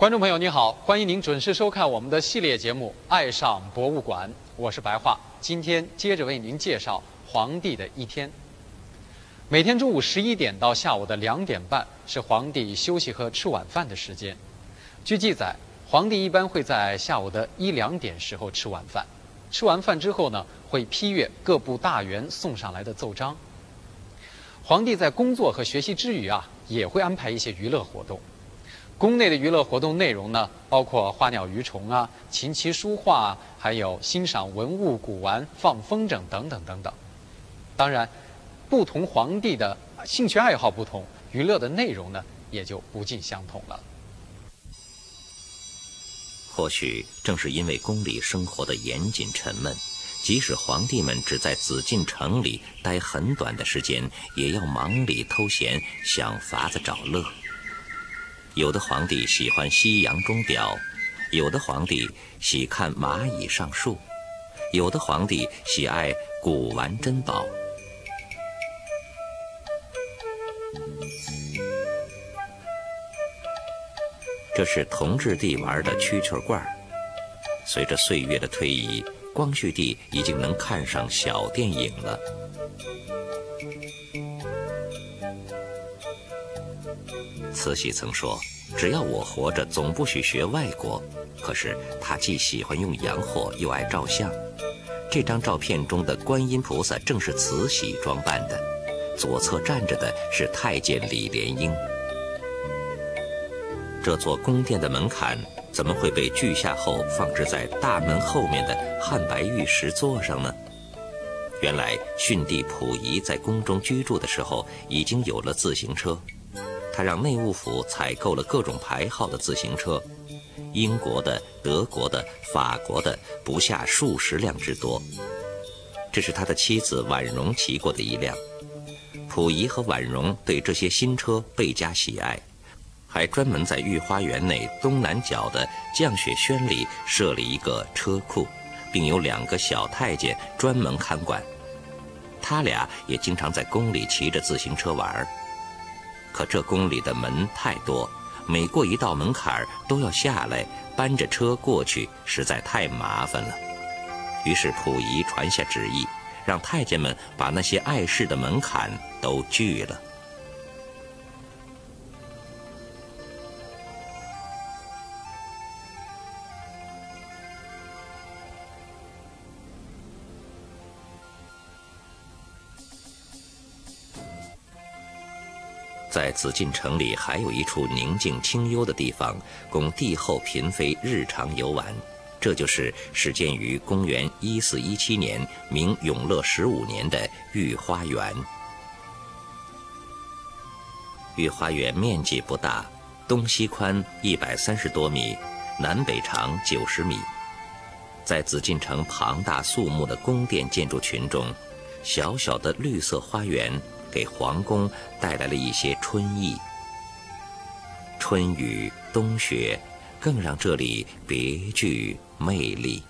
观众朋友，你好，欢迎您准时收看我们的系列节目《爱上博物馆》，我是白桦。今天接着为您介绍皇帝的一天。每天中午十一点到下午的两点半是皇帝休息和吃晚饭的时间。据记载，皇帝一般会在下午的一两点时候吃晚饭。吃完饭之后呢，会批阅各部大员送上来的奏章。皇帝在工作和学习之余啊，也会安排一些娱乐活动。宫内的娱乐活动内容呢，包括花鸟鱼虫啊、琴棋书画，还有欣赏文物古玩、放风筝等等等等。当然，不同皇帝的兴趣爱好不同，娱乐的内容呢也就不尽相同了。或许正是因为宫里生活的严谨沉闷，即使皇帝们只在紫禁城里待很短的时间，也要忙里偷闲，想法子找乐。有的皇帝喜欢西洋钟表，有的皇帝喜看蚂蚁上树，有的皇帝喜爱古玩珍宝。这是同治帝玩的蛐蛐罐随着岁月的推移，光绪帝已经能看上小电影了。慈禧曾说：“只要我活着，总不许学外国。”可是她既喜欢用洋货，又爱照相。这张照片中的观音菩萨正是慈禧装扮的，左侧站着的是太监李莲英。这座宫殿的门槛怎么会被锯下后放置在大门后面的汉白玉石座上呢？原来逊帝溥仪在宫中居住的时候，已经有了自行车。他让内务府采购了各种牌号的自行车，英国的、德国的、法国的不下数十辆之多。这是他的妻子婉容骑过的一辆。溥仪和婉容对这些新车倍加喜爱，还专门在御花园内东南角的降雪轩里设立一个车库，并有两个小太监专门看管。他俩也经常在宫里骑着自行车玩儿。可这宫里的门太多，每过一道门槛都要下来搬着车过去，实在太麻烦了。于是溥仪传下旨意，让太监们把那些碍事的门槛都锯了。紫禁城里还有一处宁静清幽的地方，供帝后嫔妃日常游玩。这就是始建于公元一四一七年，明永乐十五年的御花园。御花园面积不大，东西宽一百三十多米，南北长九十米。在紫禁城庞大肃穆的宫殿建筑群中，小小的绿色花园。给皇宫带来了一些春意，春雨冬雪，更让这里别具魅力。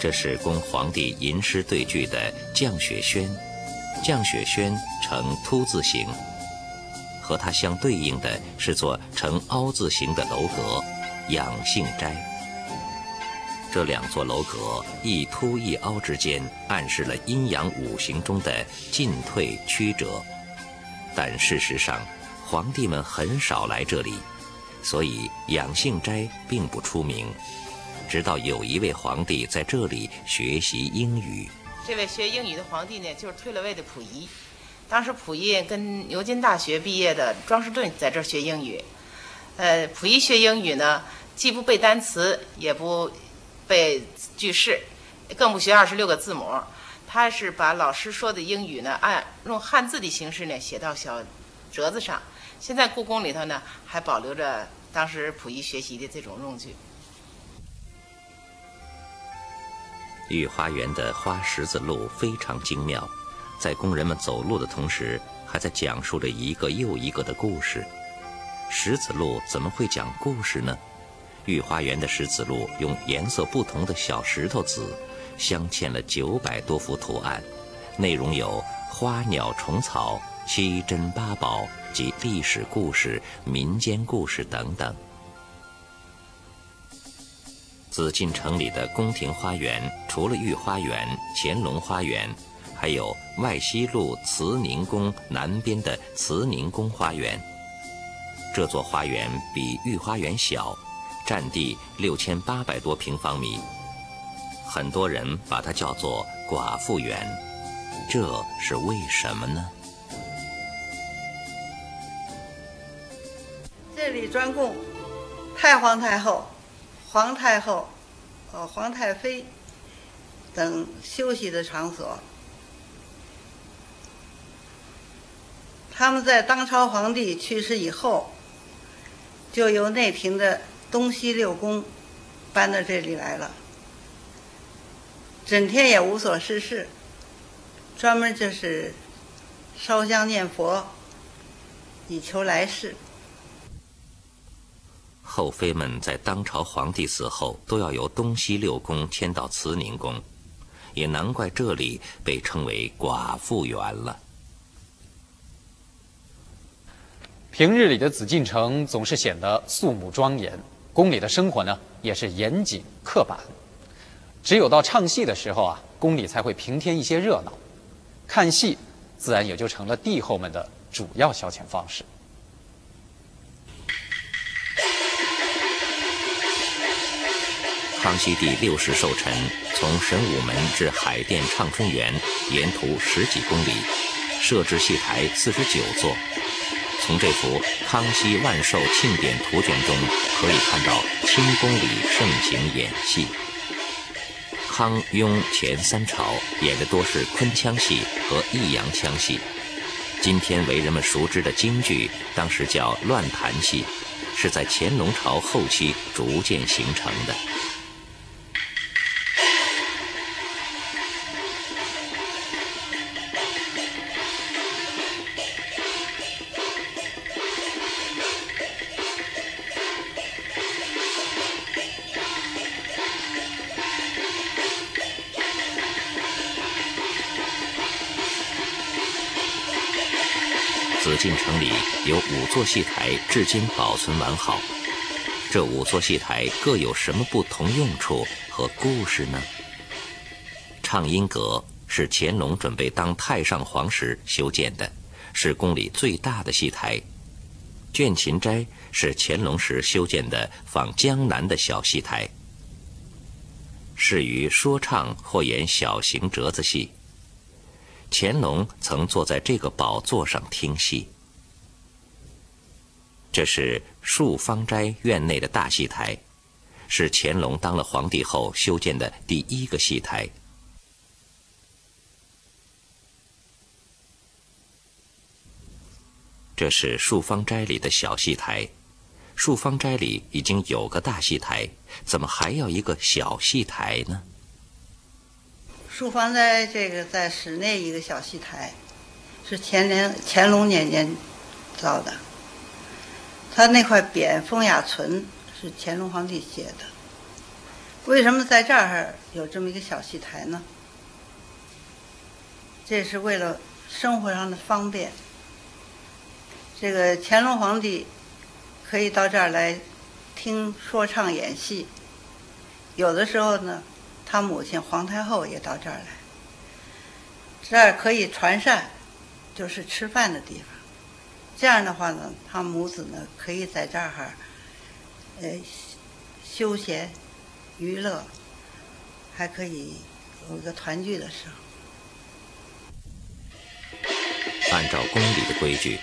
这是供皇帝吟诗对句的降雪轩，降雪轩呈凸字形，和它相对应的是座呈凹字形的楼阁养性斋。这两座楼阁一凸一凹之间，暗示了阴阳五行中的进退曲折。但事实上，皇帝们很少来这里，所以养性斋并不出名。直到有一位皇帝在这里学习英语。这位学英语的皇帝呢，就是退了位的溥仪。当时溥仪跟牛津大学毕业的庄士敦在这儿学英语。呃，溥仪学英语呢，既不背单词，也不背句式，更不学二十六个字母。他是把老师说的英语呢，按用汉字的形式呢写到小折子上。现在故宫里头呢，还保留着当时溥仪学习的这种用具。御花园的花十字路非常精妙，在工人们走路的同时，还在讲述着一个又一个的故事。石子路怎么会讲故事呢？御花园的石子路用颜色不同的小石头子镶嵌了九百多幅图案，内容有花鸟虫草、七珍八宝及历史故事、民间故事等等。紫禁城里的宫廷花园，除了御花园、乾隆花园，还有外西路慈宁宫南边的慈宁宫花园。这座花园比御花园小，占地六千八百多平方米，很多人把它叫做“寡妇园”，这是为什么呢？这里专供太皇太后。皇太后、呃皇太妃等休息的场所，他们在当朝皇帝去世以后，就由内廷的东西六宫搬到这里来了，整天也无所事事，专门就是烧香念佛，以求来世。后妃们在当朝皇帝死后，都要由东西六宫迁到慈宁宫，也难怪这里被称为寡妇园了。平日里的紫禁城总是显得肃穆庄严，宫里的生活呢也是严谨刻板。只有到唱戏的时候啊，宫里才会平添一些热闹，看戏自然也就成了帝后们的主要消遣方式。康熙帝六十寿辰，从神武门至海淀畅春园，沿途十几公里，设置戏台四十九座。从这幅《康熙万寿庆典图卷》中可以看到，清宫里盛行演戏。康雍乾三朝演的多是昆腔戏和弋阳腔戏，今天为人们熟知的京剧，当时叫乱弹戏，是在乾隆朝后期逐渐形成的。紫禁城里有五座戏台，至今保存完好。这五座戏台各有什么不同用处和故事呢？畅音阁是乾隆准备当太上皇时修建的，是宫里最大的戏台。倦琴斋是乾隆时修建的仿江南的小戏台，适于说唱或演小型折子戏。乾隆曾坐在这个宝座上听戏。这是漱芳斋院内的大戏台，是乾隆当了皇帝后修建的第一个戏台。这是漱芳斋里的小戏台，漱芳斋里已经有个大戏台，怎么还要一个小戏台呢？书房在这个在室内一个小戏台，是乾隆乾隆年间造的。他那块匾“风雅存”是乾隆皇帝写的。为什么在这儿有这么一个小戏台呢？这是为了生活上的方便。这个乾隆皇帝可以到这儿来听说唱演戏，有的时候呢。他母亲皇太后也到这儿来，这儿可以传膳，就是吃饭的地方。这样的话呢，他母子呢可以在这儿哈，呃，休闲、娱乐，还可以有一个团聚的时候。按照宫里的规矩，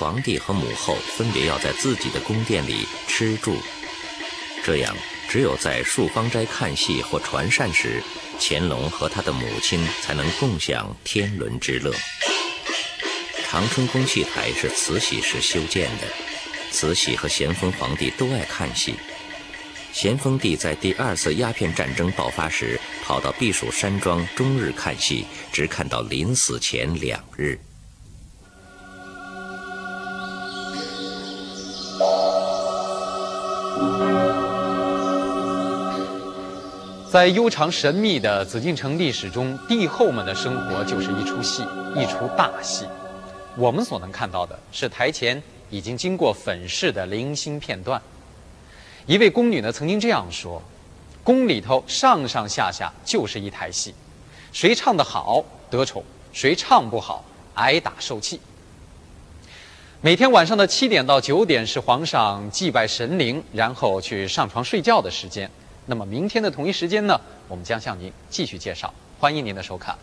皇帝和母后分别要在自己的宫殿里吃住，这样。只有在漱芳斋看戏或传膳时，乾隆和他的母亲才能共享天伦之乐。长春宫戏台是慈禧时修建的，慈禧和咸丰皇帝都爱看戏。咸丰帝在第二次鸦片战争爆发时，跑到避暑山庄终日看戏，直看到临死前两日。在悠长神秘的紫禁城历史中，帝后们的生活就是一出戏，一出大戏。我们所能看到的是台前已经经过粉饰的零星片段。一位宫女呢曾经这样说：“宫里头上上下下就是一台戏，谁唱得好得宠，谁唱不好挨打受气。”每天晚上的七点到九点是皇上祭拜神灵，然后去上床睡觉的时间。那么明天的同一时间呢，我们将向您继续介绍。欢迎您的收看。